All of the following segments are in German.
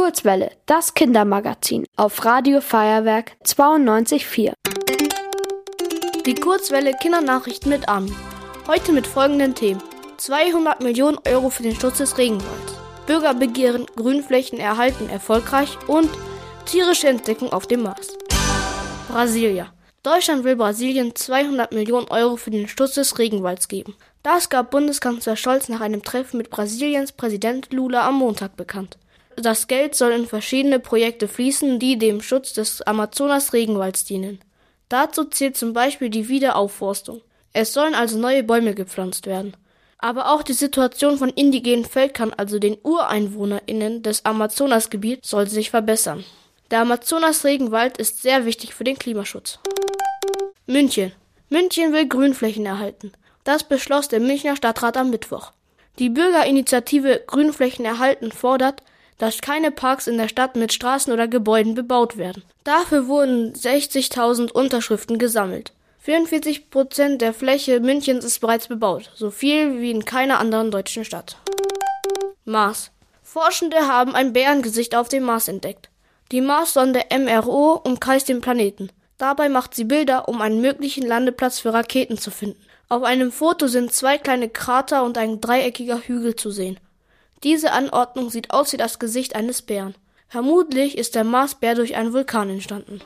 Kurzwelle, das Kindermagazin auf Radio Feuerwerk 92.4. Die Kurzwelle Kindernachrichten mit Armin. Heute mit folgenden Themen. 200 Millionen Euro für den Schutz des Regenwalds. Bürgerbegehren, Grünflächen erhalten erfolgreich und tierische Entdeckung auf dem Mars. Brasilia. Deutschland will Brasilien 200 Millionen Euro für den Schutz des Regenwalds geben. Das gab Bundeskanzler Scholz nach einem Treffen mit Brasiliens Präsident Lula am Montag bekannt. Das Geld soll in verschiedene Projekte fließen, die dem Schutz des Amazonas-Regenwalds dienen. Dazu zählt zum Beispiel die Wiederaufforstung. Es sollen also neue Bäume gepflanzt werden. Aber auch die Situation von indigenen Völkern, also den UreinwohnerInnen des Amazonasgebiets, soll sich verbessern. Der Amazonas-Regenwald ist sehr wichtig für den Klimaschutz. München. München will Grünflächen erhalten. Das beschloss der Münchner Stadtrat am Mittwoch. Die Bürgerinitiative Grünflächen erhalten fordert, dass keine Parks in der Stadt mit Straßen oder Gebäuden bebaut werden. Dafür wurden 60.000 Unterschriften gesammelt. 44 Prozent der Fläche Münchens ist bereits bebaut, so viel wie in keiner anderen deutschen Stadt. Mars. Forschende haben ein Bärengesicht auf dem Mars entdeckt. Die Mars-Sonde MRO umkreist den Planeten. Dabei macht sie Bilder, um einen möglichen Landeplatz für Raketen zu finden. Auf einem Foto sind zwei kleine Krater und ein dreieckiger Hügel zu sehen. Diese Anordnung sieht aus wie das Gesicht eines Bären. Vermutlich ist der Marsbär durch einen Vulkan entstanden.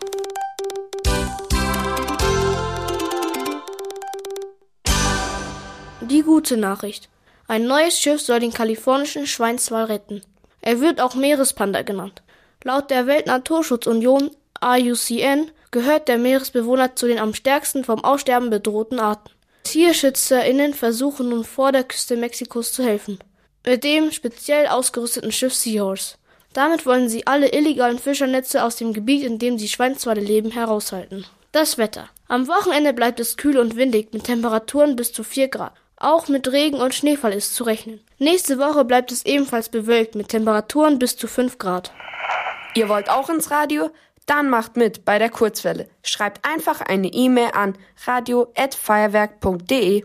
Die gute Nachricht. Ein neues Schiff soll den kalifornischen Schweinswal retten. Er wird auch Meerespanda genannt. Laut der Weltnaturschutzunion IUCN gehört der Meeresbewohner zu den am stärksten vom Aussterben bedrohten Arten. TierschützerInnen versuchen nun vor der Küste Mexikos zu helfen. Mit dem speziell ausgerüsteten Schiff Seahorse. Damit wollen sie alle illegalen Fischernetze aus dem Gebiet, in dem die Schweinswale leben, heraushalten. Das Wetter. Am Wochenende bleibt es kühl und windig mit Temperaturen bis zu 4 Grad. Auch mit Regen und Schneefall ist zu rechnen. Nächste Woche bleibt es ebenfalls bewölkt mit Temperaturen bis zu 5 Grad. Ihr wollt auch ins Radio? Dann macht mit bei der Kurzwelle. Schreibt einfach eine E-Mail an radio@feuerwerk.de.